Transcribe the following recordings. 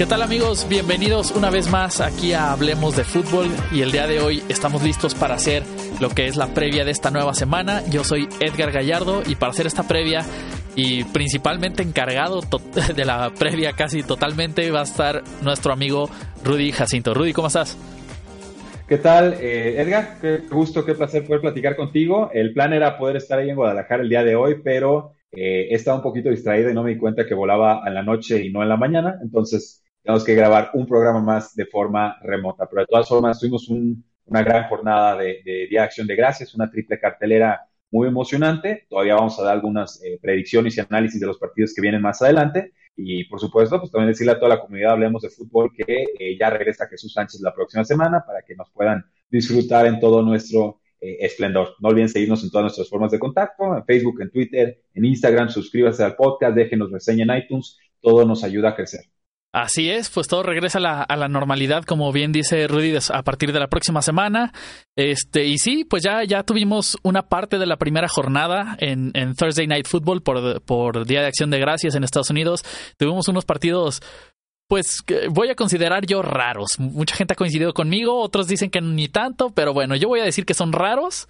¿Qué tal amigos? Bienvenidos una vez más aquí a Hablemos de Fútbol y el día de hoy estamos listos para hacer lo que es la previa de esta nueva semana. Yo soy Edgar Gallardo y para hacer esta previa y principalmente encargado de la previa casi totalmente va a estar nuestro amigo Rudy Jacinto. Rudy, ¿cómo estás? ¿Qué tal, eh, Edgar? Qué gusto, qué placer poder platicar contigo. El plan era poder estar ahí en Guadalajara el día de hoy, pero eh, he estado un poquito distraído y no me di cuenta que volaba en la noche y no en la mañana. Entonces, tenemos que grabar un programa más de forma remota. Pero de todas formas, tuvimos una gran jornada de, Día de Acción de Gracias, una triple cartelera muy emocionante. Todavía vamos a dar algunas eh, predicciones y análisis de los partidos que vienen más adelante. Y por supuesto, pues también decirle a toda la comunidad, hablemos de fútbol, que eh, ya regresa Jesús Sánchez la próxima semana para que nos puedan disfrutar en todo nuestro eh, esplendor. No olviden seguirnos en todas nuestras formas de contacto, en Facebook, en Twitter, en Instagram, suscríbase al podcast, déjenos reseña en iTunes, todo nos ayuda a crecer. Así es, pues todo regresa a la, normalidad, como bien dice Rudy, a partir de la próxima semana. Este, y sí, pues ya, ya tuvimos una parte de la primera jornada en, en Thursday Night Football por, por Día de Acción de Gracias en Estados Unidos. Tuvimos unos partidos, pues voy a considerar yo raros. Mucha gente ha coincidido conmigo, otros dicen que ni tanto, pero bueno, yo voy a decir que son raros.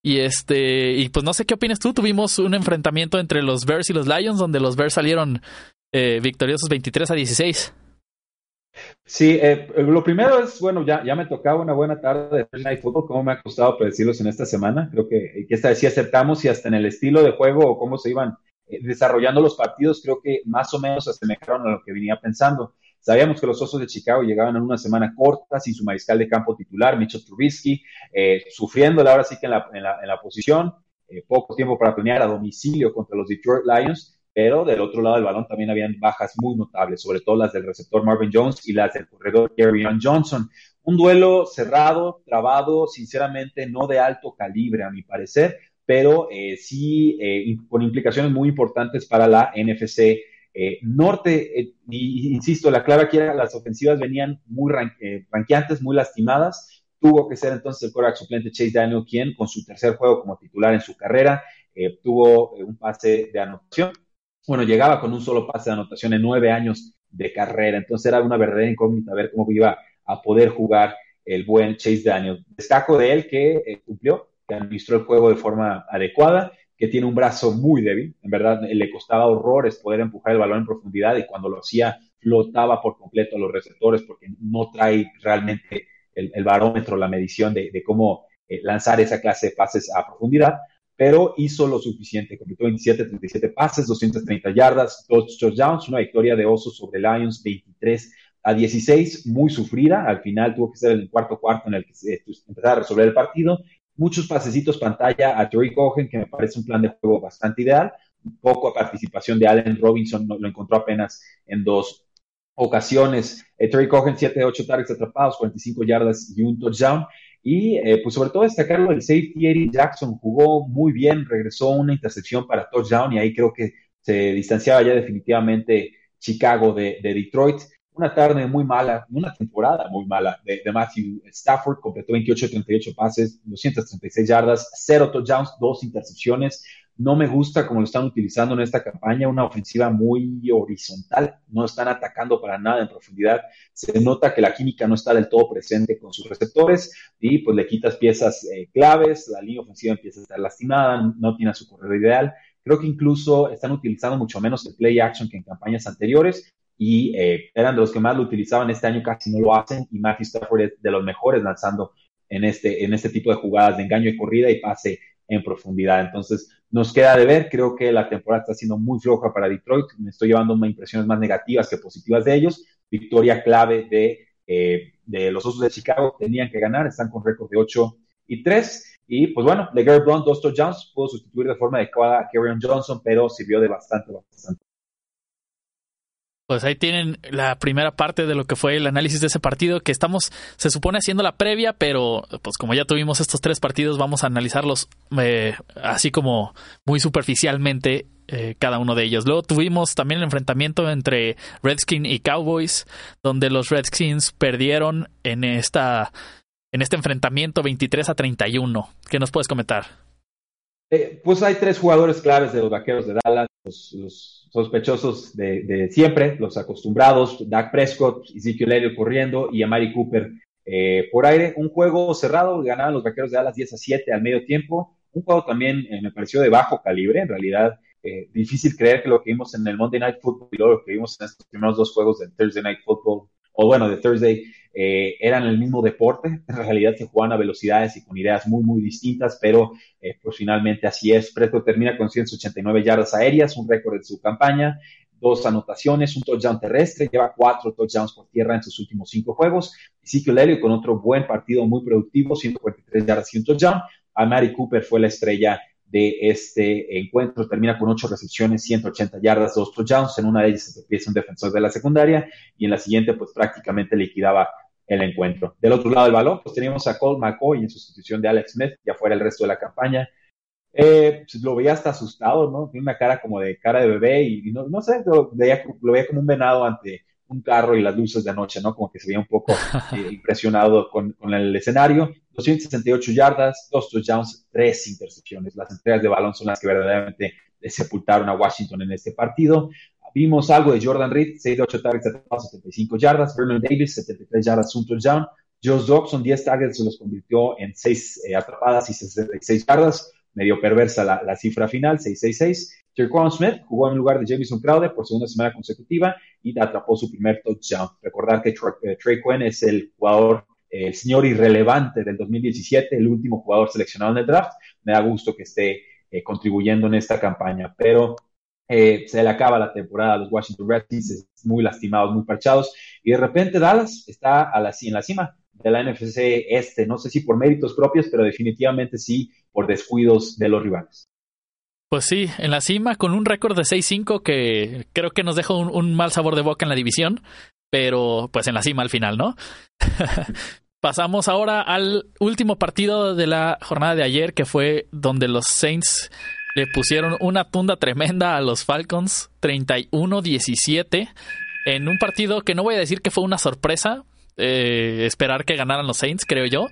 Y este, y pues no sé qué opinas tú. Tuvimos un enfrentamiento entre los Bears y los Lions, donde los Bears salieron eh, victoriosos 23 a 16. Sí, eh, lo primero es, bueno, ya, ya me tocaba una buena tarde de Thursday Night Football, cómo me ha costado predecirlos en esta semana. Creo que, que esta vez sí aceptamos y hasta en el estilo de juego o cómo se iban eh, desarrollando los partidos, creo que más o menos se asemejaron a lo que venía pensando. Sabíamos que los Osos de Chicago llegaban en una semana corta sin su mariscal de campo titular, Mitchell Trubisky, eh, sufriéndole ahora sí que en la, en la, en la posición, poco tiempo para planear a domicilio contra los Detroit Lions pero del otro lado del balón también habían bajas muy notables, sobre todo las del receptor Marvin Jones y las del corredor Gary Johnson. Un duelo cerrado, trabado, sinceramente no de alto calibre a mi parecer, pero eh, sí eh, con implicaciones muy importantes para la NFC eh, Norte. y, insisto, la clave aquí era las ofensivas venían muy ranqueantes, muy lastimadas. Tuvo que ser entonces el coreback suplente Chase Daniel quien, con su tercer juego como titular en su carrera, tuvo un pase de anotación bueno, llegaba con un solo pase de anotación en nueve años de carrera, entonces era una verdadera incógnita ver cómo iba a poder jugar el buen Chase Daniel. Destaco de él que eh, cumplió, que administró el juego de forma adecuada, que tiene un brazo muy débil, en verdad le costaba horrores poder empujar el balón en profundidad y cuando lo hacía flotaba por completo a los receptores porque no trae realmente el, barómetro, la medición de, cómo eh, lanzar esa clase de pases a profundidad pero hizo lo suficiente. Completó 27, 37 pases, 230 yardas, dos touchdowns, una victoria de Osos sobre Lions 23 a 16, muy sufrida. Al final tuvo que ser el cuarto cuarto en el que se empezara a resolver el partido. Muchos pasecitos pantalla a Terry Cohen, que me parece un plan de juego bastante ideal. Poco participación de Allen Robinson, lo encontró apenas en dos ocasiones. Eh, Terry Cohen, 7 de 8 targets atrapados, 45 yardas y un touchdown. Y eh, pues sobre todo destacarlo el safety Eddie Jackson jugó muy bien, regresó una intercepción para touchdown y ahí creo que se distanciaba ya definitivamente Chicago de, Detroit. Una tarde muy mala, una temporada muy mala de, de Matthew Stafford, completó 28 38 pases, 236 yardas, 0 touchdowns, 2 intercepciones. No me gusta como lo están utilizando en esta campaña, una ofensiva muy horizontal, no están atacando para nada en profundidad. Se nota que la química no está del todo presente con sus receptores y pues le quitas piezas eh, claves, la línea ofensiva empieza a estar lastimada, no tiene su corredor ideal. Creo que incluso están utilizando mucho menos el play action que en campañas anteriores y eh, eran de los que más lo utilizaban este año, casi no lo hacen y Matthew Stafford es de los mejores lanzando en este, en este tipo de jugadas de engaño y corrida y pase en profundidad. Entonces, nos queda de ver, creo que la temporada está siendo muy floja para Detroit, me estoy llevando impresiones más negativas que positivas de ellos, victoria clave de, eh, de los Osos de Chicago, tenían que ganar, están con récord de 8 y 3. Y pues bueno, LeGarrette Blunt, dos touchdowns, pudo sustituir de forma adecuada a Kerryon Johnson, pero sirvió de bastante, bastante. Pues ahí tienen la primera parte de lo que fue el análisis de ese partido, que estamos, se supone, haciendo la previa, pero pues como ya tuvimos estos tres partidos, vamos a analizarlos eh, así como muy superficialmente eh, cada uno de ellos. Luego tuvimos también el enfrentamiento entre Redskins y Cowboys, donde los Redskins perdieron en esta en este enfrentamiento 23 a 31. ¿Qué nos puedes comentar? Eh, pues hay tres jugadores claves de los Vaqueros de Dallas, los sospechosos de, siempre, los acostumbrados, Dak Prescott, Ezekiel Elliott corriendo y Amari Cooper eh, por aire. Un juego cerrado, ganaban los vaqueros de Dallas 10 a 7 al medio tiempo. Un juego también eh, me pareció de bajo calibre, en realidad eh, difícil creer que lo que vimos en el Monday Night Football y lo que vimos en estos primeros dos juegos del Thursday Night Football, o bueno, de Thursday, eh, eran el mismo deporte. En realidad se jugaban a velocidades y con ideas muy, muy distintas, pero eh, pues finalmente así es. Preto termina con 189 yardas aéreas, un récord de su campaña, dos anotaciones, un touchdown terrestre, lleva cuatro touchdowns por tierra en sus últimos cinco juegos. Ezekiel Elliott con otro buen partido muy productivo, 143 yardas y un touchdown. A Mary Cooper fue la estrella de este encuentro. Termina con ocho recepciones, 180 yardas, dos touchdowns. En una de ellas se empieza un defensor de la secundaria y en la siguiente, pues prácticamente liquidaba el encuentro. Del otro lado del balón, pues teníamos a Colt McCoy en sustitución de Alex Smith, ya fuera el resto de la campaña. Eh, pues lo veía hasta asustado, ¿no? Tiene una cara como de cara de bebé y, no, no, sé, lo veía, lo veía como un venado ante un carro y las luces de anoche, ¿no? Como que se veía un poco eh, impresionado con, con, el escenario. 268 yardas, dos touchdowns, tres intercepciones. Las entregas de balón son las que verdaderamente sepultaron a Washington en este partido. Vimos algo de Jordan Reed, 6 de 8 targets, 75 yardas. Vernon Davis, 73 yardas, un touchdown. Josh Dobson, 10 targets, se los convirtió en 6 eh, atrapadas y 66 yardas. Medio perversa la, la cifra final, 666. Terquan Smith jugó en lugar de Jameson Crowder por segunda semana consecutiva y atrapó su primer touchdown. Recordar que eh, Trey Quinn es el jugador, el señor irrelevante del 2017, el último jugador seleccionado en el draft. Me da gusto que esté eh, contribuyendo en esta campaña, pero eh, se le acaba la temporada a los Washington Redskins, muy lastimados, muy parchados, y de repente Dallas está en la cima de la NFC este, no sé si por méritos propios, pero definitivamente sí por descuidos de los rivales. Pues sí, en la cima con un récord de 6-5 que creo que nos deja un, un, mal sabor de boca en la división, pero pues en la cima al final, ¿no? Pasamos ahora al último partido de la jornada de ayer, que fue donde los Saints le pusieron una tunda tremenda a los Falcons, 31-17, en un partido que no voy a decir que fue una sorpresa, eh, esperar que ganaran los Saints, creo yo,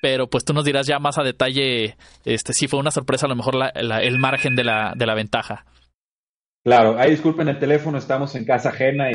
pero pues tú nos dirás ya más a detalle este si fue una sorpresa a lo mejor el margen de la, de la ventaja. Claro, ahí disculpen el teléfono, estamos en casa ajena y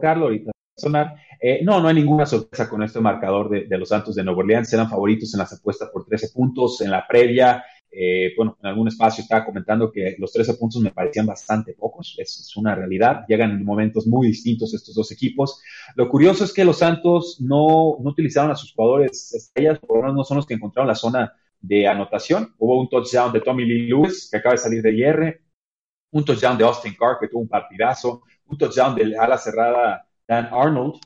Carlos ahorita sonar. Eh, no, no hay ninguna sorpresa con este marcador de, de, los Santos de Nueva Orleans. Eran favoritos en las apuestas por 13 puntos en la previa. Eh, bueno, en algún espacio estaba comentando que los 13 puntos me parecían bastante pocos, es, una realidad, llegan en momentos muy distintos estos dos equipos. Lo curioso es que los Santos no, no utilizaron a sus jugadores estrellas, por lo menos no son los que encontraron la zona de anotación. Hubo un touchdown de Tommy Lee Lewis, que acaba de salir de IR, un touchdown de Austin Carr, que tuvo un partidazo, un touchdown de ala cerrada Dan Arnold,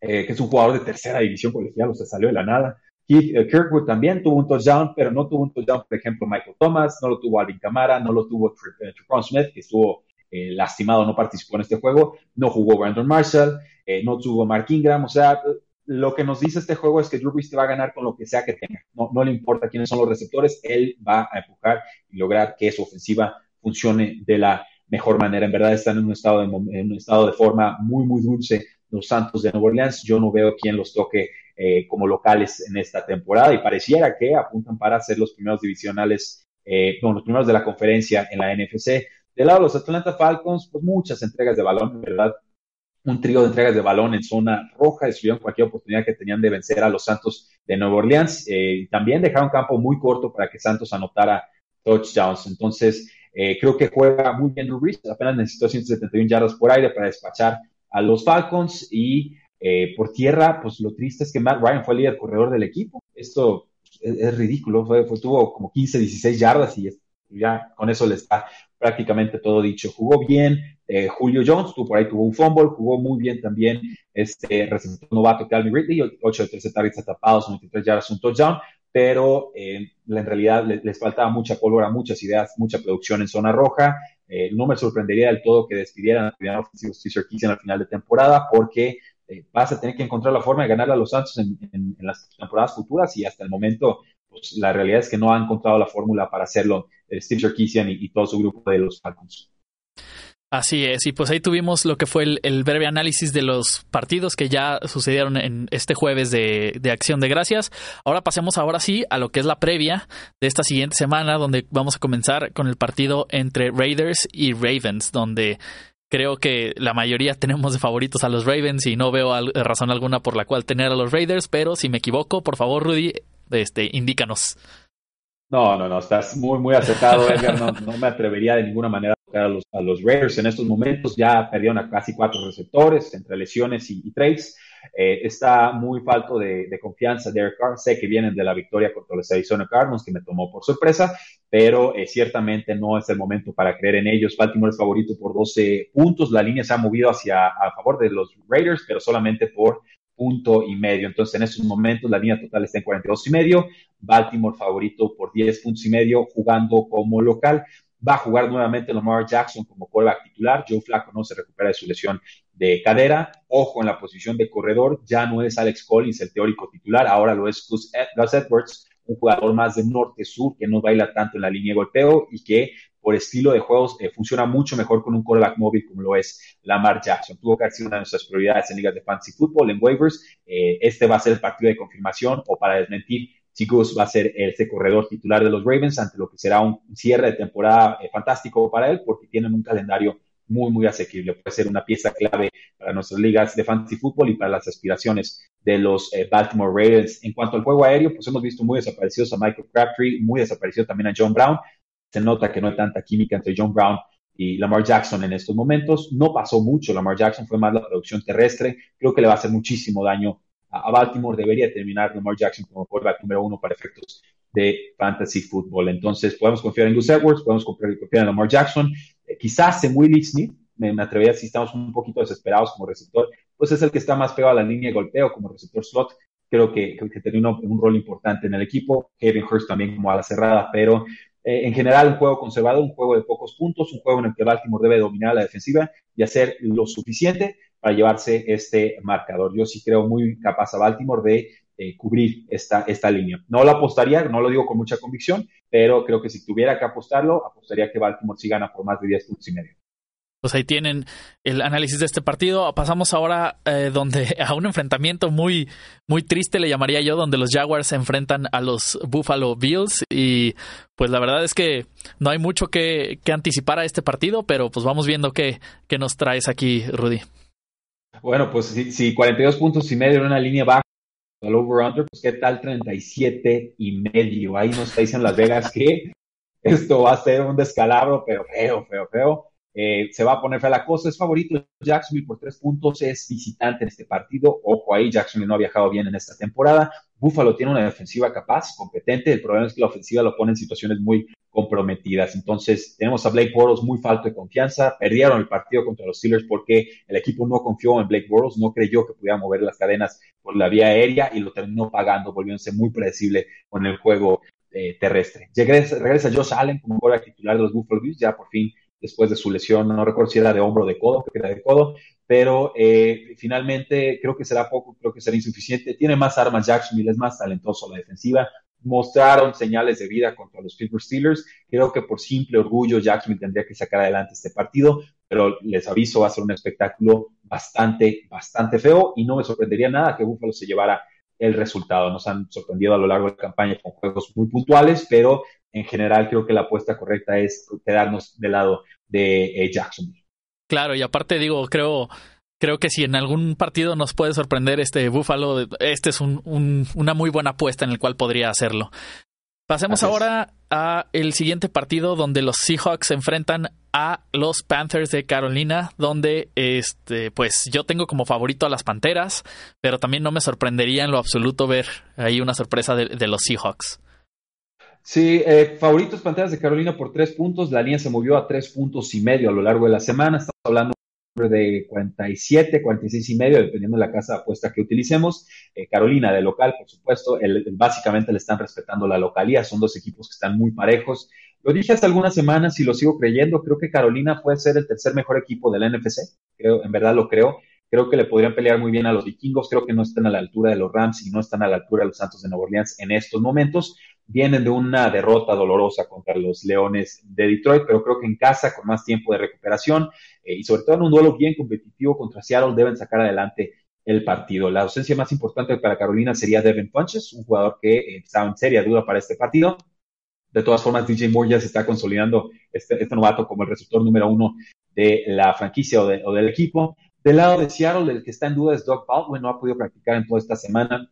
eh, que es un jugador de tercera división colegial, o sea, salió de la nada. Keith uh, Kirkwood también tuvo un touchdown, pero no tuvo un touchdown, por ejemplo, Michael Thomas, no lo tuvo Alvin Kamara, no lo tuvo Tricon Smith, que estuvo eh, lastimado, no participó en este juego, no jugó Brandon Marshall, eh, no tuvo Mark Ingram, o sea, lo que nos dice este juego es que Drew Brees te va a ganar con lo que sea que tenga, no, no le importa quiénes son los receptores, él va a empujar y lograr que su ofensiva funcione de la mejor manera. En verdad están en un estado de, en un estado de forma muy, muy dulce los Santos de Nueva Orleans. Yo no veo quién los toque eh, como locales en esta temporada y pareciera que apuntan para ser los primeros divisionales, eh, los primeros de la conferencia en la NFC. Del lado de los Atlanta Falcons, pues muchas entregas de balón, verdad, un trío de entregas de balón en zona roja, destruyeron cualquier oportunidad que tenían de vencer a los Santos de Nueva Orleans. Eh, también dejaron campo muy corto para que Santos anotara touchdowns. Entonces, eh, creo que juega muy bien Drew Brees, apenas necesitó 171 yardas por aire para despachar a los Falcons y eh, por tierra, pues lo triste es que Matt Ryan fue el líder corredor del equipo. Esto es, ridículo, fue, tuvo como 15, 16 yardas y ya con eso le está prácticamente todo dicho. Jugó bien eh, Julio Jones, tuvo, por ahí tuvo un fumble, jugó muy bien también este receptor novato Calvin Ridley, 8 de 13 targets atrapados, 93 yardas, un touchdown. pero eh, en realidad les, faltaba mucha pólvora, muchas ideas, mucha producción en zona roja. Eh, no me sorprendería del todo que despidieran al final ofensivo Steve en al final de temporada, porque eh, vas a tener que encontrar la forma de ganarle a los Santos en, las temporadas futuras y hasta el momento, pues la realidad es que no ha encontrado la fórmula para hacerlo Steve Sarkisian y, todo su grupo de los Falcons. Así es, y pues ahí tuvimos lo que fue el, breve análisis de los partidos que ya sucedieron en este jueves de, Acción de Gracias. Ahora pasemos ahora sí a lo que es la previa de esta siguiente semana, donde vamos a comenzar con el partido entre Raiders y Ravens, donde creo que la mayoría tenemos de favoritos a los Ravens y no veo razón alguna por la cual tener a los Raiders, pero si me equivoco, por favor, Rudy, este, indícanos. No, no, no, estás muy, muy acertado, Edgar. No, me atrevería de ninguna manera a tocar a los, Raiders en estos momentos. Ya perdieron a casi cuatro receptores entre lesiones y, trades. Eh, está muy falto de, confianza Derek Carr. Sé que vienen de la victoria contra los Arizona Cardinals, que me tomó por sorpresa, pero eh, ciertamente no es el momento para creer en ellos. Baltimore es favorito por 12 puntos. La línea se ha movido hacia a favor de los Raiders, pero solamente por punto y medio. Entonces, en estos momentos la línea total está en 42 y medio. Baltimore favorito por 10 puntos y medio jugando como local. Va a jugar nuevamente Lamar Jackson como quarterback titular. Joe Flacco no se recupera de su lesión de cadera. Ojo en la posición de corredor. Ya no es Alex Collins el teórico titular. Ahora lo es Gus Edwards, un jugador más de norte-sur que no baila tanto en la línea de golpeo y que por estilo de juegos eh, funciona mucho mejor con un quarterback móvil como lo es Lamar Jackson. Tuvo que haber sido una de nuestras prioridades en ligas de fantasy fútbol, en waivers. Eh, este va a ser el partido de confirmación o para desmentir si Gus va a ser este corredor titular de los Ravens ante lo que será un cierre de temporada eh, fantástico para él porque tienen un calendario muy, muy asequible. Puede ser una pieza clave para nuestras ligas de fantasy fútbol y para las aspiraciones de los Baltimore Ravens. En cuanto al juego aéreo, pues hemos visto muy desaparecidos a Michael Crabtree, muy desaparecido también a John Brown se nota que no hay tanta química entre John Brown y Lamar Jackson en estos momentos. No pasó mucho, Lamar Jackson fue más la producción terrestre. Creo que le va a hacer muchísimo daño a, Baltimore. Debería terminar Lamar Jackson como quarterback número uno para efectos de fantasy football. Entonces, podemos confiar en Gus Edwards, podemos confiar en Lamar Jackson. Quizás en Willie Smith, me, atrevería si estamos un poquito desesperados como receptor, pues es el que está más pegado a la línea de golpeo como receptor slot. Creo que, que, tiene un, un, rol importante en el equipo. Kevin Hurst también como a la cerrada, pero eh, en general, un juego conservado, un juego de pocos puntos, un juego en el que Baltimore debe dominar la defensiva y hacer lo suficiente para llevarse este marcador. Yo sí creo muy capaz a Baltimore de eh, cubrir esta, esta línea. No lo apostaría, no lo digo con mucha convicción, pero creo que si tuviera que apostarlo, apostaría que Baltimore sí gana por más de 10 puntos y medio pues ahí tienen el análisis de este partido. Pasamos ahora eh, donde a un enfrentamiento muy, muy triste, le llamaría yo, donde los Jaguars se enfrentan a los Buffalo Bills. Y pues la verdad es que no hay mucho que, anticipar a este partido, pero pues vamos viendo qué, qué nos traes aquí, Rudy. Bueno, pues si, 42 puntos y medio en una línea baja al over-under, pues qué tal 37 y medio. Ahí nos dicen Las Vegas que esto va a ser un descalabro, pero feo, feo, feo. Eh, se va a poner fea la cosa. Es favorito Jacksonville por tres puntos, es visitante en este partido. Ojo ahí, Jacksonville no ha viajado bien en esta temporada. Buffalo tiene una defensiva capaz, competente. El problema es que la ofensiva lo pone en situaciones muy comprometidas. Entonces, tenemos a Blake Bortles muy falto de confianza. Perdieron el partido contra los Steelers porque el equipo no confió en Blake Bortles, no creyó que pudiera mover las cadenas por la vía aérea y lo terminó pagando, volviéndose muy predecible con el juego eh, terrestre. Regresa, regresa Josh Allen como jugador titular de los Buffalo Bills, ya por fin después de su lesión, no recuerdo si era de hombro o de codo, que era de codo, pero eh, finalmente creo que será poco, creo que será insuficiente. Tiene más armas Jacksonville, es más talentoso la defensiva. Mostraron señales de vida contra los Pittsburgh Steelers. Creo que por simple orgullo Jacksonville tendría que sacar adelante este partido, pero les aviso, va a ser un espectáculo bastante, bastante feo y no me sorprendería nada que Buffalo se llevara el resultado. Nos han sorprendido a lo largo de la campaña con juegos muy puntuales, pero en general creo que la apuesta correcta es quedarnos del lado de eh, Jacksonville. Claro, y aparte digo, creo, creo que si en algún partido nos puede sorprender este Buffalo, este es un, una muy buena apuesta en el cual podría hacerlo. Pasemos ahora a el siguiente partido donde los Seahawks se enfrentan a los Panthers de Carolina, donde este, pues yo tengo como favorito a las Panteras, pero también no me sorprendería en lo absoluto ver ahí una sorpresa de los Seahawks. Sí, eh, favoritos Panteras de Carolina por tres puntos. La línea se movió a tres puntos y medio a lo largo de la semana. Estamos hablando de 47, 46 y medio, dependiendo de la casa apuesta que utilicemos. Eh, Carolina de local, por supuesto, básicamente le están respetando la localía, son dos equipos que están muy parejos. Lo dije hace algunas semanas y lo sigo creyendo, creo que Carolina puede ser el tercer mejor equipo del NFC, creo, en verdad lo creo. Creo que le podrían pelear muy bien a los vikingos, creo que no están a la altura de los Rams y no están a la altura de los Santos de Nueva Orleans en estos momentos, vienen de una derrota dolorosa contra los Leones de Detroit, pero creo que en casa, con más tiempo de recuperación eh, y sobre todo en un duelo bien competitivo contra Seattle, deben sacar adelante el partido. La ausencia más importante para Carolina sería Devin Punches, un jugador que eh, estaba en seria duda para este partido. De todas formas, DJ Moore ya se está consolidando este, este novato como el receptor número uno de la franquicia o, o, del equipo. Del lado de Seattle, el que está en duda es Doug Baldwin, no ha podido practicar en toda esta semana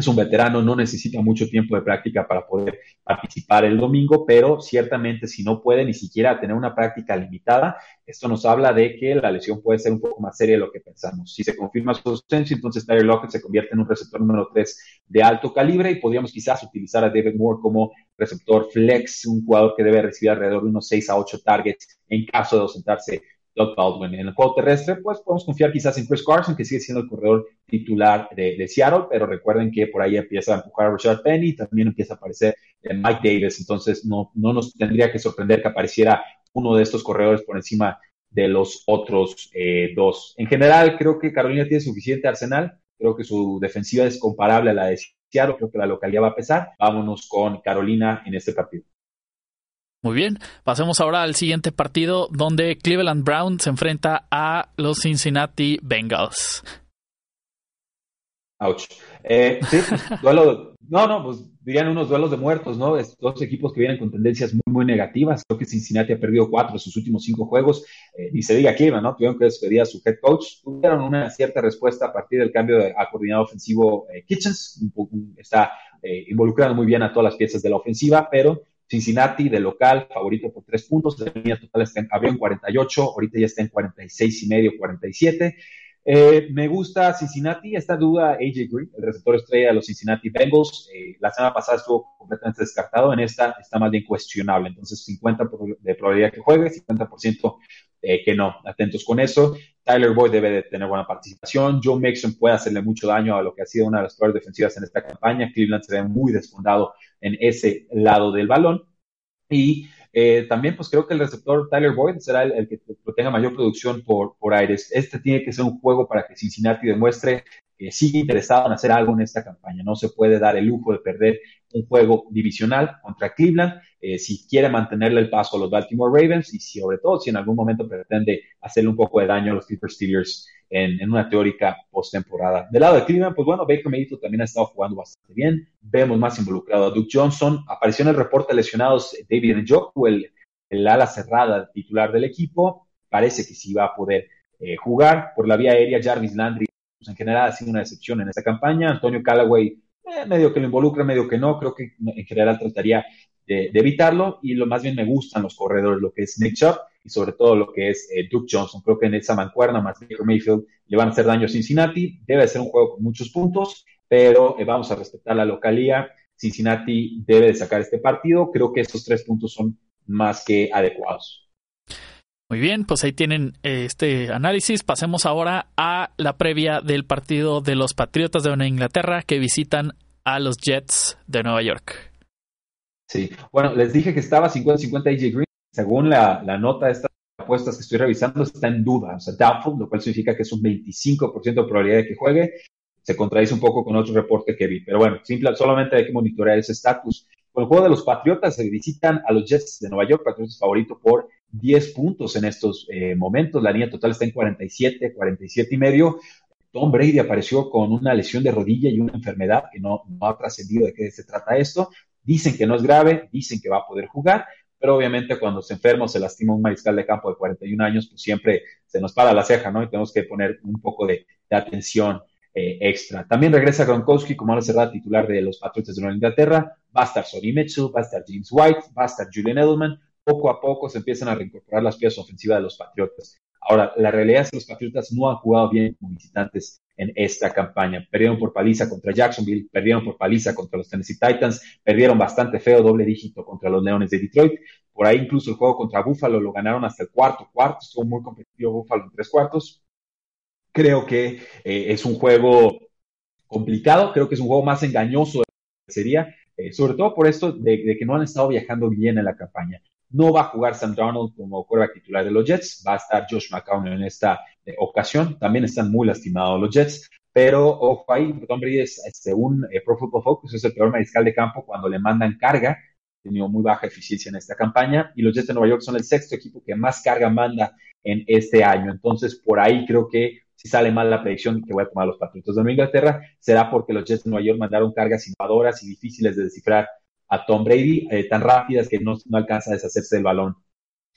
es un veterano, no necesita mucho tiempo de práctica para poder participar el domingo, pero ciertamente si no puede ni siquiera tener una práctica limitada, esto nos habla de que la lesión puede ser un poco más seria de lo que pensamos. Si se confirma su ausencia, entonces Tyler Lockett se convierte en un receptor número 3 de alto calibre y podríamos quizás utilizar a David Moore como receptor flex, un jugador que debe recibir alrededor de unos 6 a 8 targets en caso de ausentarse Doug Baldwin. En el juego terrestre, pues podemos confiar quizás en Chris Carson, que sigue siendo el corredor titular de, Seattle, pero recuerden que por ahí empieza a empujar a Richard Penny, también empieza a aparecer eh, Mike Davis, entonces no, no nos tendría que sorprender que apareciera uno de estos corredores por encima de los otros eh, dos. En general, creo que Carolina tiene suficiente arsenal, creo que su defensiva es comparable a la de Seattle, creo que la localidad va a pesar. Vámonos con Carolina en este partido. Muy bien, pasemos ahora al siguiente partido donde Cleveland Brown se enfrenta a los Cincinnati Bengals. Ouch. Eh, sí, duelo, no, no, pues dirían unos duelos de muertos, ¿no? dos equipos que vienen con tendencias muy, muy negativas. Creo que Cincinnati ha perdido cuatro de sus últimos cinco juegos. Eh, y se diga Cleveland, ¿no? Tuvieron que despedir a su head coach. Tuvieron una cierta respuesta a partir del cambio de, a coordinador ofensivo eh, Kitchens. está involucrando muy bien a todas las piezas de la ofensiva, pero Cincinnati de local, favorito por tres puntos, la línea total está en, abrió en 48, ahorita ya está en 46 y medio, 47. Eh, me gusta Cincinnati, esta duda AJ Green, el receptor estrella de los Cincinnati Bengals, eh, la semana pasada estuvo completamente descartado, en esta está más bien cuestionable, entonces 50% de probabilidad que juegue, 50% eh, que no, atentos con eso. Tyler Boyd debe de tener buena participación, Joe Mixon puede hacerle mucho daño a lo que ha sido una de las peores defensivas en esta campaña, Cleveland se ve muy desfondado en ese lado del balón. Y eh, también, pues creo que el receptor Tyler Boyd será el, que tenga mayor producción por, por aires. Este tiene que ser un juego para que Cincinnati demuestre que sigue interesado en hacer algo en esta campaña. No se puede dar el lujo de perder un juego divisional contra Cleveland eh, si quiere mantenerle el paso a los Baltimore Ravens y sobre todo si en algún momento pretende hacerle un poco de daño a los Clipper Steelers en, una teórica postemporada. Del lado de Cleveland, pues bueno, Baker Mayfield también ha estado jugando bastante bien. Vemos más involucrado a Duke Johnson. Apareció en el reporte de lesionados David Njoku, el, el ala cerrada titular del equipo. Parece que sí va a poder eh, jugar. Por la vía aérea, Jarvis Landry, pues en general ha sido una decepción en esta campaña. Antonio Callaway, eh, medio que lo involucra, medio que no. Creo que en general trataría de, evitarlo. Y lo más bien me gustan los corredores, lo que es Nick Chubb y sobre todo lo que es eh, Duke Johnson. Creo que en esa mancuerna más Baker Mayfield le van a hacer daño a Cincinnati. Debe ser un juego con muchos puntos, pero eh, vamos a respetar la localía. Cincinnati debe de sacar este partido. Creo que estos tres puntos son más que adecuados. Muy bien, pues ahí tienen eh, este análisis. Pasemos ahora a la previa del partido de los Patriotas de Inglaterra que visitan a los Jets de Nueva York. Sí, bueno, les dije que estaba 50-50 AJ Green según la, nota de estas apuestas que estoy revisando, está en duda, o sea, doubtful, lo cual significa que es un 25% de probabilidad de que juegue. Se contradice un poco con otro reporte que vi, pero bueno, simple, solamente hay que monitorear ese estatus. Con el juego de los Patriotas se visitan a los Jets de Nueva York, Patriotas favorito por 10 puntos en estos eh, momentos. La línea total está en 47, 47 y medio. Tom Brady apareció con una lesión de rodilla y una enfermedad que no, no ha trascendido de qué se trata esto. Dicen que no es grave, dicen que va a poder jugar, pero obviamente cuando se enferma o se lastima un mariscal de campo de 41 años, pues siempre se nos para la ceja, ¿no? Y tenemos que poner un poco de, atención eh, extra. También regresa Gronkowski como ahora será titular de los Patriots de Nueva Inglaterra, va a estar Sonny Mitchell, va a estar James White, va a estar Julian Edelman, poco a poco se empiezan a reincorporar las piezas ofensivas de los Patriotas. Ahora, la realidad es que los Patriotas no han jugado bien como visitantes en esta campaña. Perdieron por paliza contra Jacksonville, perdieron por paliza contra los Tennessee Titans, perdieron bastante feo doble dígito contra los Leones de Detroit. Por ahí incluso el juego contra Buffalo lo ganaron hasta el cuarto cuarto, estuvo muy competitivo Buffalo en tres cuartos. Creo que eh, es un juego complicado, creo que es un juego más engañoso sería, eh, sobre todo por esto de, que no han estado viajando bien en la campaña. No va a jugar Sam Donald como quarterback titular de los Jets, va a estar Josh McCown en esta eh, ocasión. También están muy lastimados los Jets, pero ojo ahí, Tom Brady es, según Pro Football Focus, es el peor mariscal de campo cuando le mandan carga. Ha tenido muy baja eficiencia en esta campaña y los Jets de Nueva York son el sexto equipo que más carga manda en este año. Entonces, por ahí creo que si sale mal la predicción que voy a tomar los Patriotas de Nueva Inglaterra, será porque los Jets de Nueva York mandaron cargas innovadoras y difíciles de descifrar a Tom Brady, eh, tan rápidas que no, alcanza a deshacerse del balón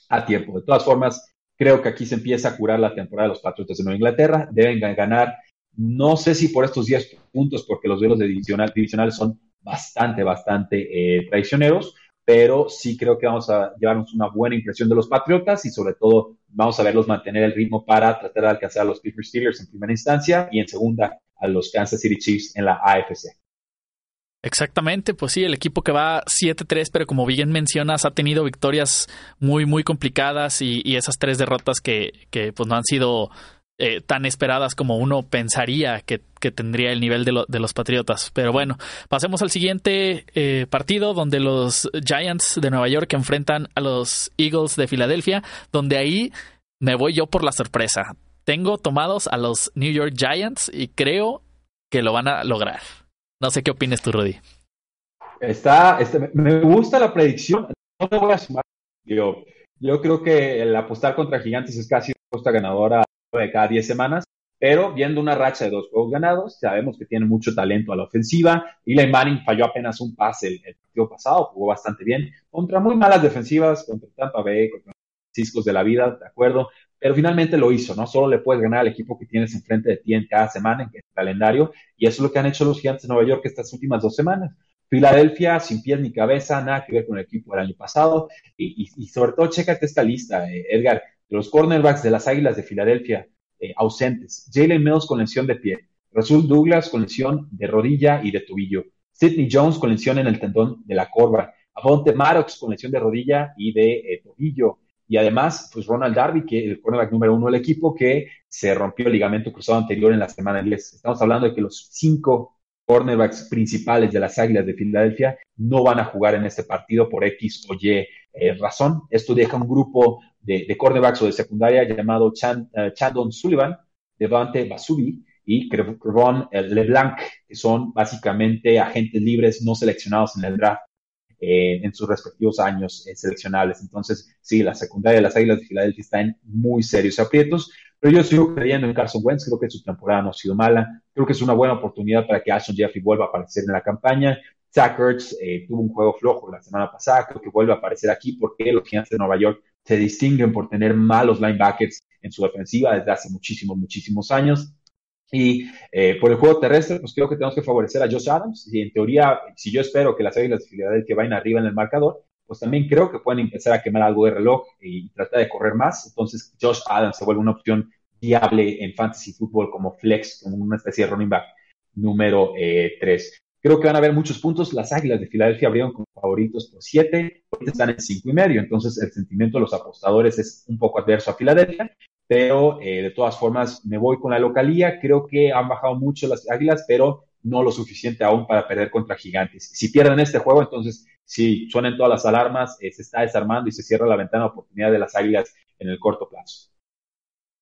a tiempo. De todas formas, creo que aquí se empieza a curar la temporada de los Patriotas de Nueva Inglaterra. Deben ganar, no sé si por estos 10 puntos, porque los duelos de divisional, divisionales son bastante, bastante eh, traicioneros, pero sí creo que vamos a llevarnos una buena impresión de los Patriotas y sobre todo vamos a verlos mantener el ritmo para tratar de alcanzar a los Pittsburgh Steelers en primera instancia y en segunda a los Kansas City Chiefs en la AFC. Exactamente, pues sí, el equipo que va 7-3, pero como bien mencionas, ha tenido victorias muy, muy complicadas y, esas tres derrotas que, pues no han sido eh, tan esperadas como uno pensaría que, tendría el nivel de, de, los Patriotas. Pero bueno, pasemos al siguiente eh, partido donde los Giants de Nueva York enfrentan a los Eagles de Filadelfia, donde ahí me voy yo por la sorpresa. Tengo tomados a los New York Giants y creo que lo van a lograr. No sé qué opinas tú, Rudy. Está, este, me gusta la predicción. No me voy a sumar. Yo, yo creo que el apostar contra Gigantes es casi una apuesta ganadora de cada 10 semanas, pero viendo una racha de dos juegos ganados, sabemos que tiene mucho talento a la ofensiva. Eli Manning falló apenas un pase el, partido pasado, jugó bastante bien contra muy malas defensivas, contra Tampa Bay, contra Ciscos de la vida, de acuerdo, pero finalmente lo hizo, ¿no? Solo le puedes ganar al equipo que tienes enfrente de ti en cada semana, en el calendario, y eso es lo que han hecho los gigantes de Nueva York estas últimas dos semanas. Filadelfia sin pies ni cabeza, nada que ver con el equipo del año pasado, y, sobre todo, chécate esta lista, eh, Edgar, los cornerbacks de las Águilas de Filadelfia eh, ausentes. Jalen Mills con lesión de pie. Rasul Douglas con lesión de rodilla y de tobillo. Sidney Jones con lesión en el tendón de la corva. Avonte Maddox con lesión de rodilla y de eh, tobillo. Y además, pues Ronald Darby, que el cornerback número uno del equipo, que se rompió el ligamento cruzado anterior en la semana 10. Estamos hablando de que los cinco cornerbacks principales de las Águilas de Filadelfia no van a jugar en este partido por X o Y eh, razón. Esto deja un grupo de, de cornerbacks o de secundaria llamado Chan, uh, Chandon Sullivan, Devante Basubi y Crevon eh, LeBlanc, que son básicamente agentes libres no seleccionados en el draft eh, en sus respectivos años seleccionables. Entonces, sí, la secundaria de las Águilas de Filadelfia está en muy serios aprietos, pero yo sigo creyendo en Carson Wentz, creo que su temporada no ha sido mala, creo que es una buena oportunidad para que Ashton Jeffrey vuelva a aparecer en la campaña. Zach Ertz tuvo un juego flojo la semana pasada, creo que vuelve a aparecer aquí porque los gigantes de Nueva York se distinguen por tener malos linebackers en su defensiva desde hace muchísimos, muchísimos años. Y eh, por el juego terrestre, pues creo que tenemos que favorecer a Josh Adams. Y en teoría, si yo espero que las Águilas de Filadelfia vayan arriba en el marcador, pues también creo que pueden empezar a quemar algo de reloj y tratar de correr más. Entonces, Josh Adams se vuelve una opción viable en fantasy fútbol como flex, como una especie de running back número 3. Eh, Creo que van a haber muchos puntos. Las Águilas de Filadelfia abrieron como favoritos por siete, ahorita están en cinco y medio. Entonces, el sentimiento de los apostadores es un poco adverso a Filadelfia, pero eh, de todas formas, me voy con la localía. Creo que han bajado mucho las Águilas, pero no lo suficiente aún para perder contra Gigantes. Si pierden este juego, entonces, si suenan todas las alarmas, eh, se está desarmando y se cierra la ventana de oportunidad de las Águilas en el corto plazo.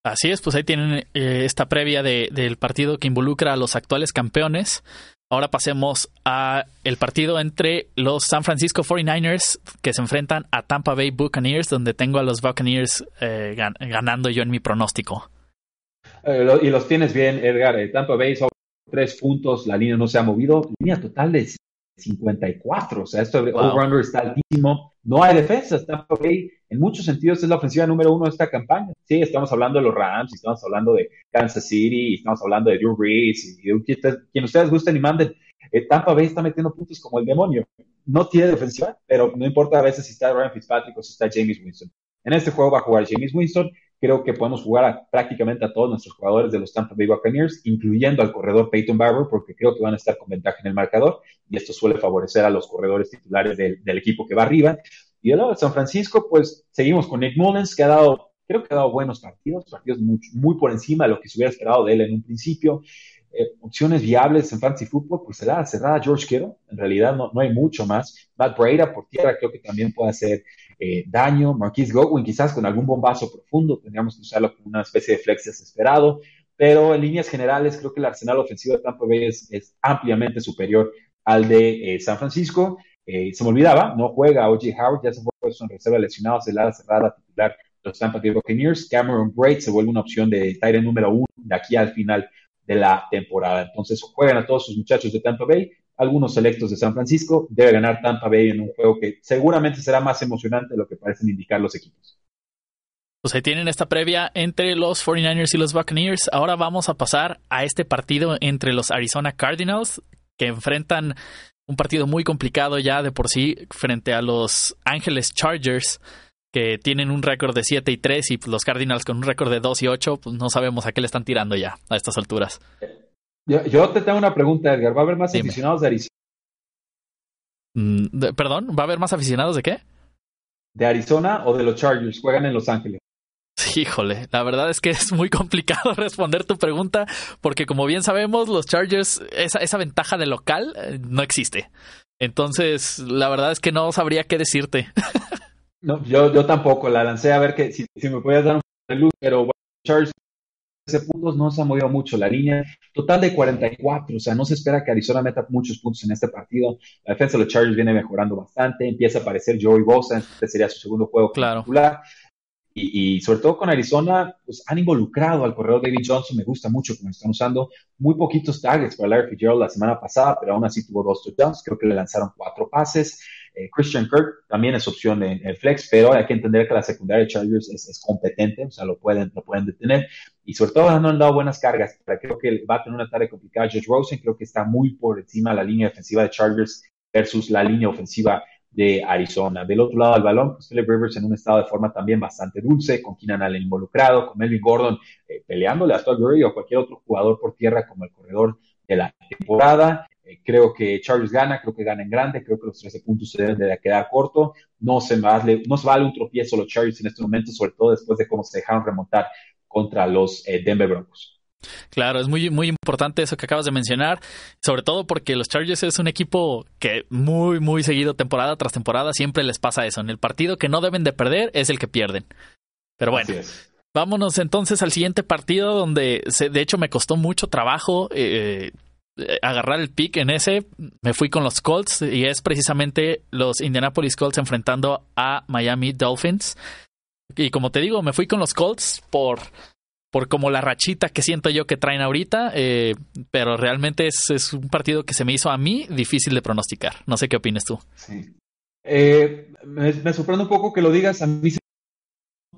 Así es, pues ahí tienen eh, esta previa del partido que involucra a los actuales campeones. Ahora pasemos a el partido entre los San Francisco 49ers que se enfrentan a Tampa Bay Buccaneers, donde tengo a los Buccaneers eh, ganando yo en mi pronóstico. Eh, y los tienes bien, Edgar. Eh, Tampa Bay son tres puntos, la línea no se ha movido. Línea total de 54. O sea, esto de wow. está altísimo. No hay defensa. Está en muchos sentidos es la ofensiva número uno de esta campaña. Sí, estamos hablando de los Rams, estamos hablando de Kansas City, estamos hablando de Drew Brees, y, quien ustedes gusten y manden. Eh, Tampa Bay está metiendo puntos como el demonio. No tiene defensiva, pero no importa a veces si está Ryan Fitzpatrick o si está James Winston. En este juego va a jugar James Winston creo que podemos jugar a, prácticamente a todos nuestros jugadores de los Tampa Bay Buccaneers, incluyendo al corredor Peyton Barber, porque creo que van a estar con ventaja en el marcador, y esto suele favorecer a los corredores titulares del, equipo que va arriba. Y de lado de San Francisco, pues seguimos con Nick Mullens, que ha dado, creo que ha dado buenos partidos, partidos muy, muy por encima de lo que se hubiera esperado de él en un principio. Eh, opciones viables en fantasy fútbol, pues se la cerrada George Kittle. En realidad no, no hay mucho más. Matt Breda por tierra creo que también puede hacer eh, daño. Marquise Godwin quizás con algún bombazo profundo. Tendríamos que usarlo como una especie de flex desesperado. Pero en líneas generales creo que el arsenal ofensivo de Tampa Bay es, ampliamente superior al de eh, San Francisco. se me olvidaba, no juega O.J. Howard, ya se fue puesto en reserva lesionado, se la cerrada titular los Tampa Bay Buccaneers. Cameron Braid se vuelve una opción de Tyrant número uno de aquí al final de la temporada. Entonces juegan a todos sus muchachos de Tampa Bay, algunos selectos de San Francisco. Debe ganar Tampa Bay en un juego que seguramente será más emocionante de lo que parecen indicar los equipos. Pues ahí tienen esta previa entre los 49ers y los Buccaneers. Ahora vamos a pasar a este partido entre los Arizona Cardinals, que enfrentan un partido muy complicado ya de por sí frente a los Ángeles Chargers que tienen un récord de 7 y 3 y los Cardinals con un récord de 2 y 8, pues no sabemos a qué le están tirando ya a estas alturas. Yo, te tengo una pregunta, Edgar. ¿Va a haber más aficionados de Arizona? Mm, perdón, ¿va a haber más aficionados de qué? ¿De Arizona o de los Chargers? Juegan en Los Ángeles. Híjole, la verdad es que es muy complicado responder tu pregunta porque como bien sabemos, los Chargers, esa, esa ventaja de local eh, no existe. Entonces, la verdad es que no sabría qué decirte. No, yo, yo tampoco la lancé a ver que si, me podías dar un luz, pero bueno, Chargers puntos no se ha movido mucho. La línea total de 44, o sea, no se espera que Arizona meta muchos puntos en este partido. La defensa de los Chargers viene mejorando bastante. Empieza a aparecer Joey Bosa, este sería su segundo juego claro. Y, sobre todo con Arizona, pues han involucrado al corredor David Johnson, me gusta mucho como están usando muy poquitos targets para Larry Fitzgerald la semana pasada, pero aún así tuvo dos touchdowns, creo que le lanzaron cuatro pases. Eh, Christian Kirk también es opción en el flex, pero hay que entender que la secundaria de Chargers es, competente, o sea, lo pueden, lo pueden detener. Y sobre todo no han dado buenas cargas. Creo que va a tener una tarea complicada. Josh Rosen creo que está muy por encima de la línea defensiva de Chargers versus la línea ofensiva de Arizona. Del otro lado del balón, pues Philip Rivers en un estado de forma también bastante dulce, con Keenan Allen involucrado, con Melvin Gordon eh, peleándole a Todd Gurley o cualquier otro jugador por tierra como el corredor de la temporada. Eh, creo que Charles gana, creo que gana en grande, creo que los 13 puntos se deben de quedar corto. No se, vale, no se vale un tropiezo los Chargers en este momento, sobre todo después de cómo se dejaron remontar contra los eh, Denver Broncos. Claro, es muy, muy importante eso que acabas de mencionar, sobre todo porque los Chargers es un equipo que muy, muy seguido, temporada tras temporada, siempre les pasa eso. En el partido que no deben de perder es el que pierden. Pero bueno, vámonos entonces al siguiente partido donde se, de hecho me costó mucho trabajo eh, eh, agarrar el pick en ese. Me fui con los Colts y es precisamente los Indianapolis Colts enfrentando a Miami Dolphins. Y como te digo, me fui con los Colts por por como la rachita que siento yo que traen ahorita, eh, pero realmente es, un partido que se me hizo a mí difícil de pronosticar. No sé qué opinas tú. Sí. Eh, me, sorprende un poco que lo digas. A mí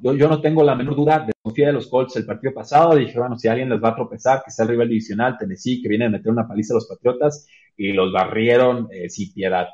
yo, no tengo la menor duda de confiar de los Colts el partido pasado. Dije, bueno, si alguien les va a tropezar, que sea el rival divisional, Tennessee, que viene a meter una paliza a los Patriotas y los barrieron eh, sin piedad.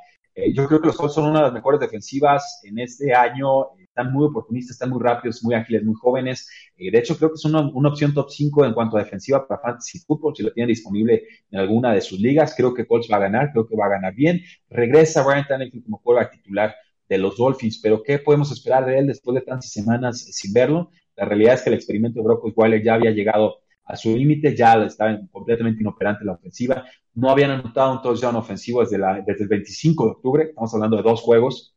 yo creo que los Colts son una de las mejores defensivas en este año están muy oportunistas, están muy rápidos, muy ágiles, muy jóvenes. Eh, de hecho, creo que son una, opción top 5 en cuanto a defensiva para Fantasy Football. Si lo tienen disponible en alguna de sus ligas, creo que Colts va a ganar, creo que va a ganar bien. Regresa Brian Tannehill como quarterback titular de los Dolphins, pero ¿qué podemos esperar de él después de tantas semanas sin verlo? La realidad es que el experimento de Brock Osweiler ya había llegado a su límite, ya estaba completamente inoperante la ofensiva. No habían anotado un touchdown ofensivo desde, la, desde el 25 de octubre, estamos hablando de dos juegos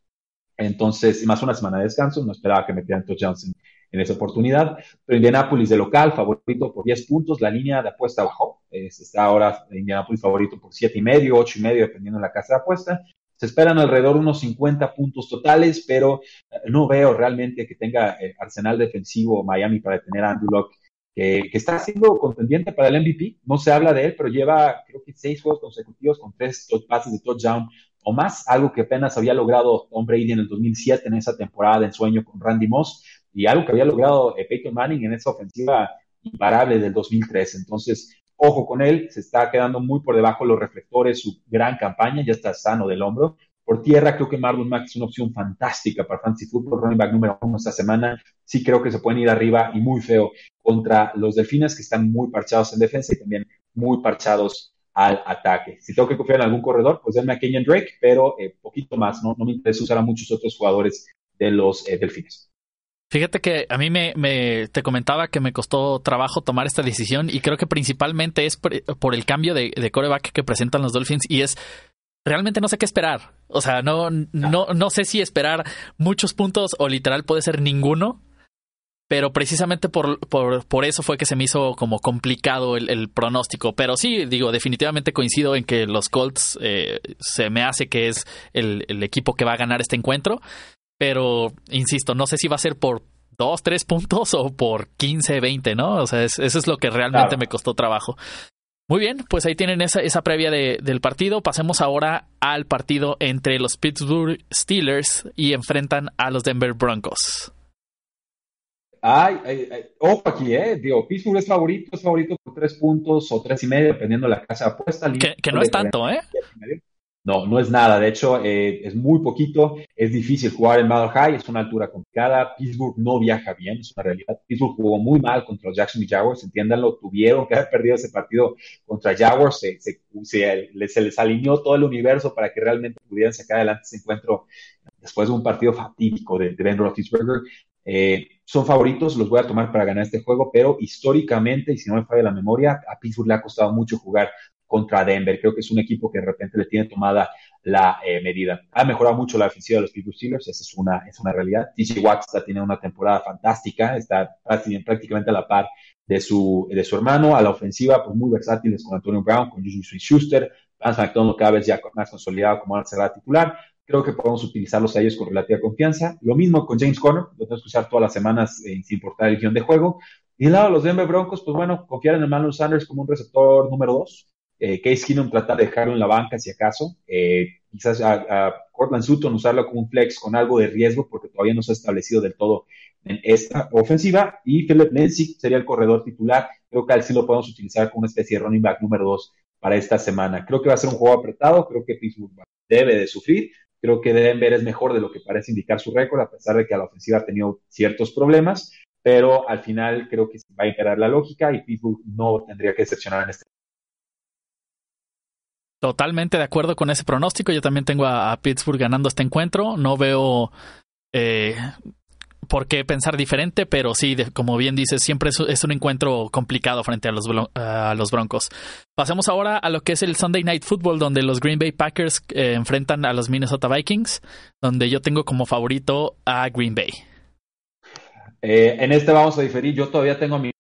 entonces, más una semana de descanso, no esperaba que metieran touchdowns en, en esa oportunidad. Pero Indianapolis de local, favorito por 10 puntos, la línea de apuesta bajó, está ahora Indianapolis favorito por 7 y medio, 8 y medio, dependiendo de la casa de apuesta. Se esperan alrededor unos 50 puntos totales, pero eh, no veo realmente que tenga eh, arsenal defensivo Miami para detener a Andrew Locke, que, está siendo contendiente para el MVP. No se habla de él, pero lleva creo que seis juegos consecutivos con tres pases de touchdown o más, algo que apenas había logrado Tom Brady en el 2007 en esa temporada de ensueño con Randy Moss y algo que había logrado eh, Peyton Manning en esa ofensiva imparable del 2003. Entonces, ojo con él, se está quedando muy por debajo de los reflectores, su gran campaña, ya está sano del hombro. Por tierra, creo que Marlon Mack es una opción fantástica para Fantasy Football, running back número uno esta semana. Sí creo que se pueden ir arriba y muy feo contra los Delfines, que están muy parchados en defensa y también muy parchados al ataque. Si tengo que confiar en algún corredor, pues denme a Kenyon Drake, pero eh, poquito más, ¿no? No me interesa usar a muchos otros jugadores de los eh, Delfines. Fíjate que a mí me, te comentaba que me costó trabajo tomar esta decisión y creo que principalmente es por, el cambio de, de, coreback que presentan los Dolphins y es realmente no sé qué esperar. O sea, no, no, no sé si esperar muchos puntos o literal puede ser ninguno pero precisamente por, por, por, eso fue que se me hizo como complicado el, pronóstico. Pero sí, digo, definitivamente coincido en que los Colts eh, se me hace que es el, equipo que va a ganar este encuentro. Pero, insisto, no sé si va a ser por dos, tres puntos o por 15, 20, ¿no? O sea, eso es lo que realmente me costó trabajo. Muy bien, pues ahí tienen esa, esa previa de, del partido. Pasemos ahora al partido entre los Pittsburgh Steelers y enfrentan a los Denver Broncos. Ay, ojo aquí, ¿eh? Digo, Pittsburgh es favorito, es favorito por tres puntos o tres y medio, dependiendo de la casa apuesta. Que, que no es tanto, ¿eh? No, no es nada. De hecho, eh, es muy poquito. Es difícil jugar en Mile High, es una altura complicada. Pittsburgh no viaja bien, es una realidad. Pittsburgh jugó muy mal contra los Jacksonville Jaguars, entiéndanlo. Tuvieron que haber perdido ese partido contra Jaguars. Se, se, se, les alineó todo el universo para que realmente pudieran sacar adelante ese encuentro después de un partido fatídico de, de Ben Roethlisberger. Eh, son favoritos, los voy a tomar para ganar este juego, pero históricamente, y si no me falla la memoria, a Pittsburgh le ha costado mucho jugar contra Denver. Creo que es un equipo que de repente le tiene tomada la eh, medida. Ha mejorado mucho la ofensiva de los Pittsburgh Steelers, esa es una, es una realidad. TJ Watts está tiene una temporada fantástica, está prácticamente a la par de su, de su hermano. A la ofensiva, pues muy versátiles con Antonio Brown, con Juju Smith-Schuster. Vance McDonald cada vez ya más consolidado como al cerrada titular creo que podemos utilizarlos a ellos con relativa confianza. Lo mismo con James Conner, lo tenemos que usar todas las semanas eh, sin importar el guion de juego. Y del lado de los Denver Broncos, pues bueno, confiar en Emmanuel Sanders como un receptor número dos. Eh, Case Keenum tratar de dejarlo en la banca si acaso. Eh, quizás a, Cortland Sutton usarlo como un flex con algo de riesgo porque todavía no se ha establecido del todo en esta ofensiva. Y Philip Nancy sería el corredor titular. Creo que al sí lo podemos utilizar como una especie de running back número dos para esta semana. Creo que va a ser un juego apretado. Creo que Pittsburgh debe de sufrir Creo que Denver es mejor de lo que parece indicar su récord, a pesar de que a la ofensiva ha tenido ciertos problemas, pero al final creo que va a imperar la lógica y Pittsburgh no tendría que decepcionar en este Totalmente de acuerdo con ese pronóstico. Yo también tengo a, Pittsburgh ganando este encuentro. No veo eh, por qué pensar diferente, pero sí, como bien dices, siempre es, un encuentro complicado frente a los, a los Broncos. Pasemos ahora a lo que es el Sunday Night Football, donde los Green Bay Packers eh, enfrentan a los Minnesota Vikings, donde yo tengo como favorito a Green Bay. Eh, en este vamos a diferir. Yo todavía tengo mi.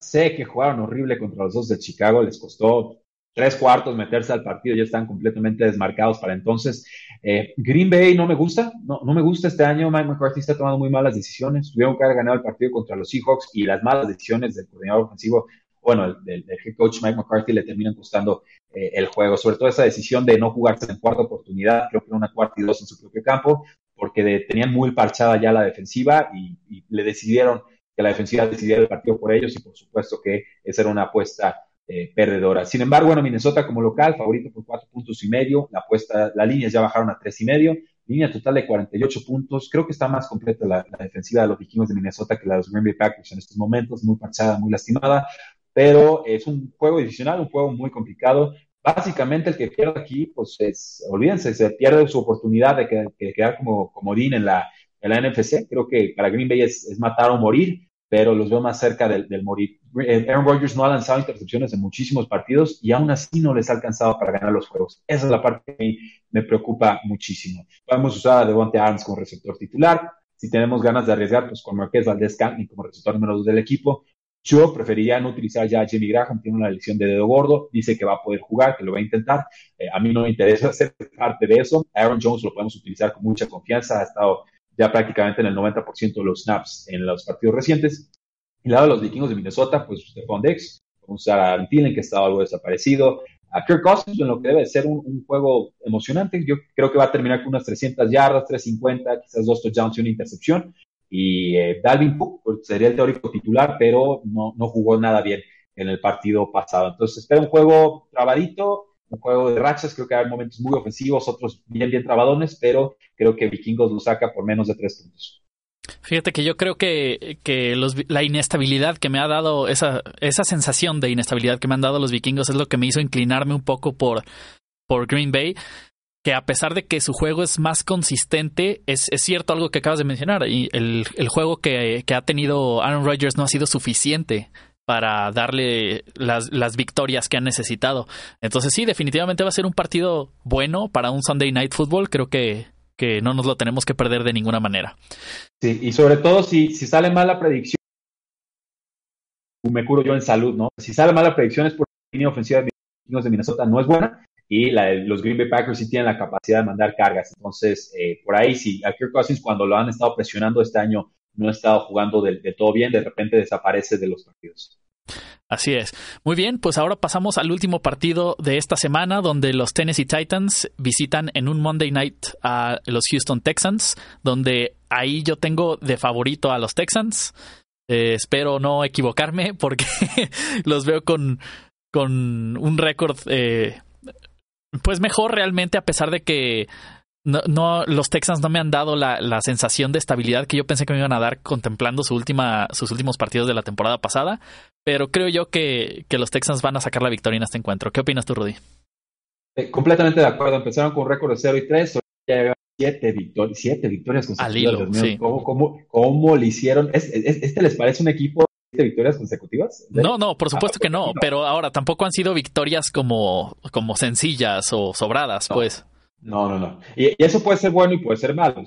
Sé que jugaron horrible contra los dos de Chicago, les costó tres cuartos meterse al partido, ya están completamente desmarcados para entonces. Eh, Green Bay no me gusta, no, no me gusta este año, Mike McCarthy está tomando muy malas decisiones, tuvieron que haber ganado el partido contra los Seahawks y las malas decisiones del coordinador ofensivo, bueno, del, head coach Mike McCarthy le terminan costando eh, el juego, sobre todo esa decisión de no jugarse en cuarta oportunidad, creo que era una cuarta y dos en su propio campo, porque tenían muy parchada ya la defensiva y, y le decidieron que la defensiva decidiera el partido por ellos y por supuesto que esa era una apuesta eh, perdedora. Sin embargo, bueno, Minnesota como local, favorito por cuatro puntos y medio, la apuesta, las líneas ya bajaron a tres y medio, línea total de 48 puntos, creo que está más completa la, defensiva de los vikingos de Minnesota que la de los Green Bay Packers en estos momentos, muy parchada, muy lastimada, pero es un juego adicional, un juego muy complicado. Básicamente el que pierde aquí, pues es, olvídense, se pierde su oportunidad de, quedar como comodín en la, en la NFC. Creo que para Green Bay es matar o morir pero los veo más cerca del, morir. Eh, Aaron Rodgers no ha lanzado intercepciones en muchísimos partidos y aún así no les ha alcanzado para ganar los juegos. Esa es la parte que me preocupa muchísimo. Podemos usar a Devontae Adams como receptor titular. Si tenemos ganas de arriesgar, pues con Marqués Valdez Scantling como receptor número 2 del equipo. Yo preferiría no utilizar ya a Jimmy Graham, tiene una lesión de dedo gordo, dice que va a poder jugar, que lo va a intentar. Eh, a mí no me interesa ser parte de eso. Aaron Jones lo podemos utilizar con mucha confianza, ha estado ya prácticamente en el 90% de los snaps en los partidos recientes. Y lado de los vikingos de Minnesota, pues Stephon Dex, a usar a que estaba algo desaparecido, a Kirk Cousins en lo que debe ser un, juego emocionante. Yo creo que va a terminar con unas 300 yardas, 350, quizás dos touchdowns y una intercepción. Y eh, Dalvin Cook pues, sería el teórico titular, pero no, no jugó nada bien en el partido pasado. Entonces espera un juego trabadito, un juego de rachas, creo que hay momentos muy ofensivos, otros bien, bien trabadones, pero creo que Vikingos lo saca por menos de tres puntos. Fíjate que yo creo que, que la inestabilidad que me ha dado, esa, esa sensación de inestabilidad que me han dado los vikingos es lo que me hizo inclinarme un poco por, por Green Bay que a pesar de que su juego es más consistente, es, es cierto algo que acabas de mencionar, y el, el juego que, que, ha tenido Aaron Rodgers no ha sido suficiente para darle las, las, victorias que han necesitado. Entonces sí, definitivamente va a ser un partido bueno para un Sunday Night Football, creo que, que no nos lo tenemos que perder de ninguna manera. Sí, y sobre todo si, si sale mal la predicción, me curo yo en salud, ¿no? Si sale mal la predicción es porque la línea ofensiva de Minnesota no es buena y la, los Green Bay Packers sí tienen la capacidad de mandar cargas. Entonces, eh, por ahí sí, a Kirk Cousins cuando lo han estado presionando este año no ha estado jugando de, todo bien, de repente desaparece de los partidos. Así es. Muy bien, pues ahora pasamos al último partido de esta semana donde los Tennessee Titans visitan en un Monday Night a los Houston Texans, donde ahí yo tengo de favorito a los Texans. Eh, espero no equivocarme porque los veo con, con un récord eh, pues mejor realmente a pesar de que no, no, los Texans no me han dado la, la, sensación de estabilidad que yo pensé que me iban a dar contemplando su última, sus últimos partidos de la temporada pasada, pero creo yo que, que los Texans van a sacar la victoria en este encuentro. ¿Qué opinas tú, Rudy? Eh, completamente de acuerdo. Empezaron con un récord de 0 y 3, ya siete, victorias siete victorias consecutivas. Al hilo, sí. ¿Cómo, cómo, ¿Cómo, le hicieron? ¿Es, es, ¿Este les parece un equipo victorias consecutivas? No, no, por supuesto ah, que no, no, pero ahora tampoco han sido victorias como, como sencillas o sobradas, no, pues. No, no, no. Y, y, eso puede ser bueno y puede ser malo.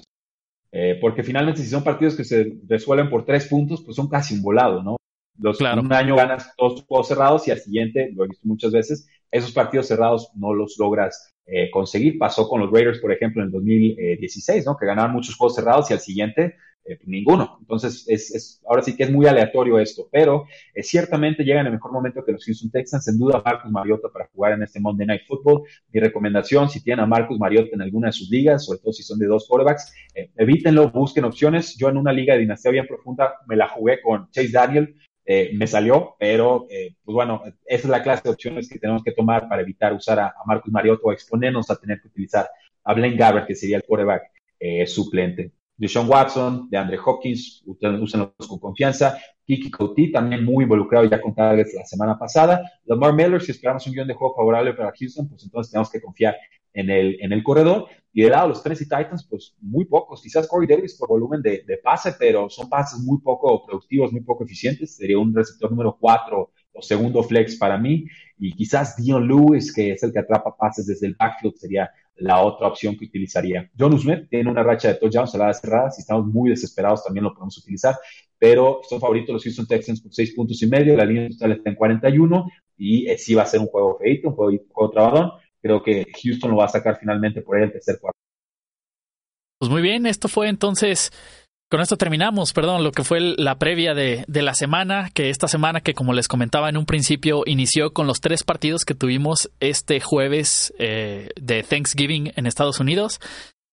Eh, porque finalmente si son partidos que se resuelven por tres puntos, pues son casi un volado, ¿no? Los, claro. Un año ganas todos tus juegos cerrados y al siguiente, lo he visto muchas veces, esos partidos cerrados no los logras eh, conseguir. Pasó con los Raiders, por ejemplo, en el 2016, ¿no? Que ganaban muchos juegos cerrados y al siguiente eh, ninguno. Entonces, es, es, ahora sí que es muy aleatorio esto, pero eh, ciertamente llega en el mejor momento que los Houston Texans, sin duda Marcus Mariota para jugar en este Monday Night Football. Mi recomendación, si tienen a Marcus Mariota en alguna de sus ligas, sobre todo si son de dos quarterbacks, eh, evítenlo, busquen opciones. Yo en una liga de dinastía bien profunda me la jugué con Chase Daniel, eh, me salió, pero eh, pues bueno, esa es la clase de opciones que tenemos que tomar para evitar usar a, a Marcus Mariota o exponernos a tener que utilizar a Blaine Gabbert, que sería el quarterback eh, suplente. Deshaun Watson, de Andre Hopkins, úsenlos con confianza. Kiki Couty, también muy involucrado ya con targets la semana pasada. Lamar Miller, si esperamos un guion de juego favorable para Houston, pues entonces tenemos que confiar en el, en el corredor. Y del lado de los Tennessee Titans, pues muy pocos. Quizás Corey Davis por volumen de, de, pase, pero son pases muy poco productivos, muy poco eficientes. Sería un receptor número 4 o segundo flex para mí. Y quizás Dion Lewis, que es el que atrapa pases desde el backfield, sería la otra opción que utilizaría. John Smith tiene una racha de touchdowns saladas cerradas. Si estamos muy desesperados, también lo podemos utilizar. Pero son favoritos los Houston Texans por 6 puntos y medio. La línea total está en 41. Y eh, sí va a ser un juego feito, un juego, un juego trabadón creo que Houston lo va a sacar finalmente por ahí el tercer cuarto. Pues muy bien, esto fue entonces, con esto terminamos, perdón, lo que fue la previa de, de, la semana, que esta semana que como les comentaba en un principio, inició con los tres partidos que tuvimos este jueves eh, de Thanksgiving en Estados Unidos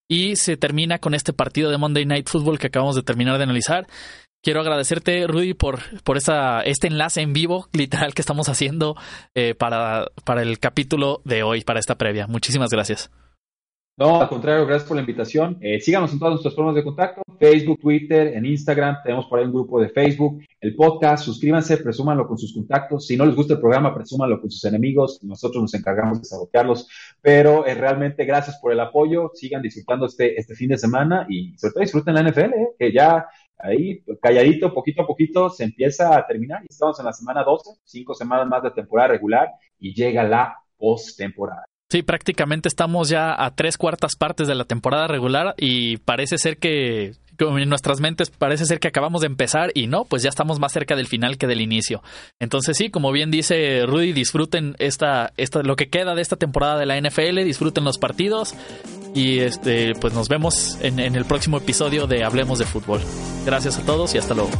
y se termina con este partido de Monday Night Football que acabamos de terminar de analizar. Quiero agradecerte, Rudy, por, por esa, este enlace en vivo, literal, que estamos haciendo eh, para, para el capítulo de hoy, para esta previa. Muchísimas gracias. No, al contrario, gracias por la invitación. Eh, síganos en todas nuestras formas de contacto, Facebook, Twitter, en Instagram, tenemos por ahí un grupo de Facebook, el podcast, suscríbanse, presúmanlo con sus contactos. Si no les gusta el programa, presúmanlo con sus enemigos, nosotros nos encargamos de sabotearlos. Pero eh, realmente gracias por el apoyo, sigan disfrutando este, este fin de semana y sobre todo disfruten la NFL, eh, que ya ahí calladito, poquito a poquito, se empieza a terminar y estamos en la semana 12, cinco semanas más de temporada regular y llega la postemporada. Sí, prácticamente estamos ya a tres cuartas partes de la temporada regular y parece ser que en nuestras mentes parece ser que acabamos de empezar y no, pues ya estamos más cerca del final que del inicio. Entonces sí, como bien dice Rudy, disfruten esta, esta lo que queda de esta temporada de la NFL, disfruten los partidos y este pues nos vemos en, en el próximo episodio de Hablemos de Fútbol. Gracias a todos y hasta luego.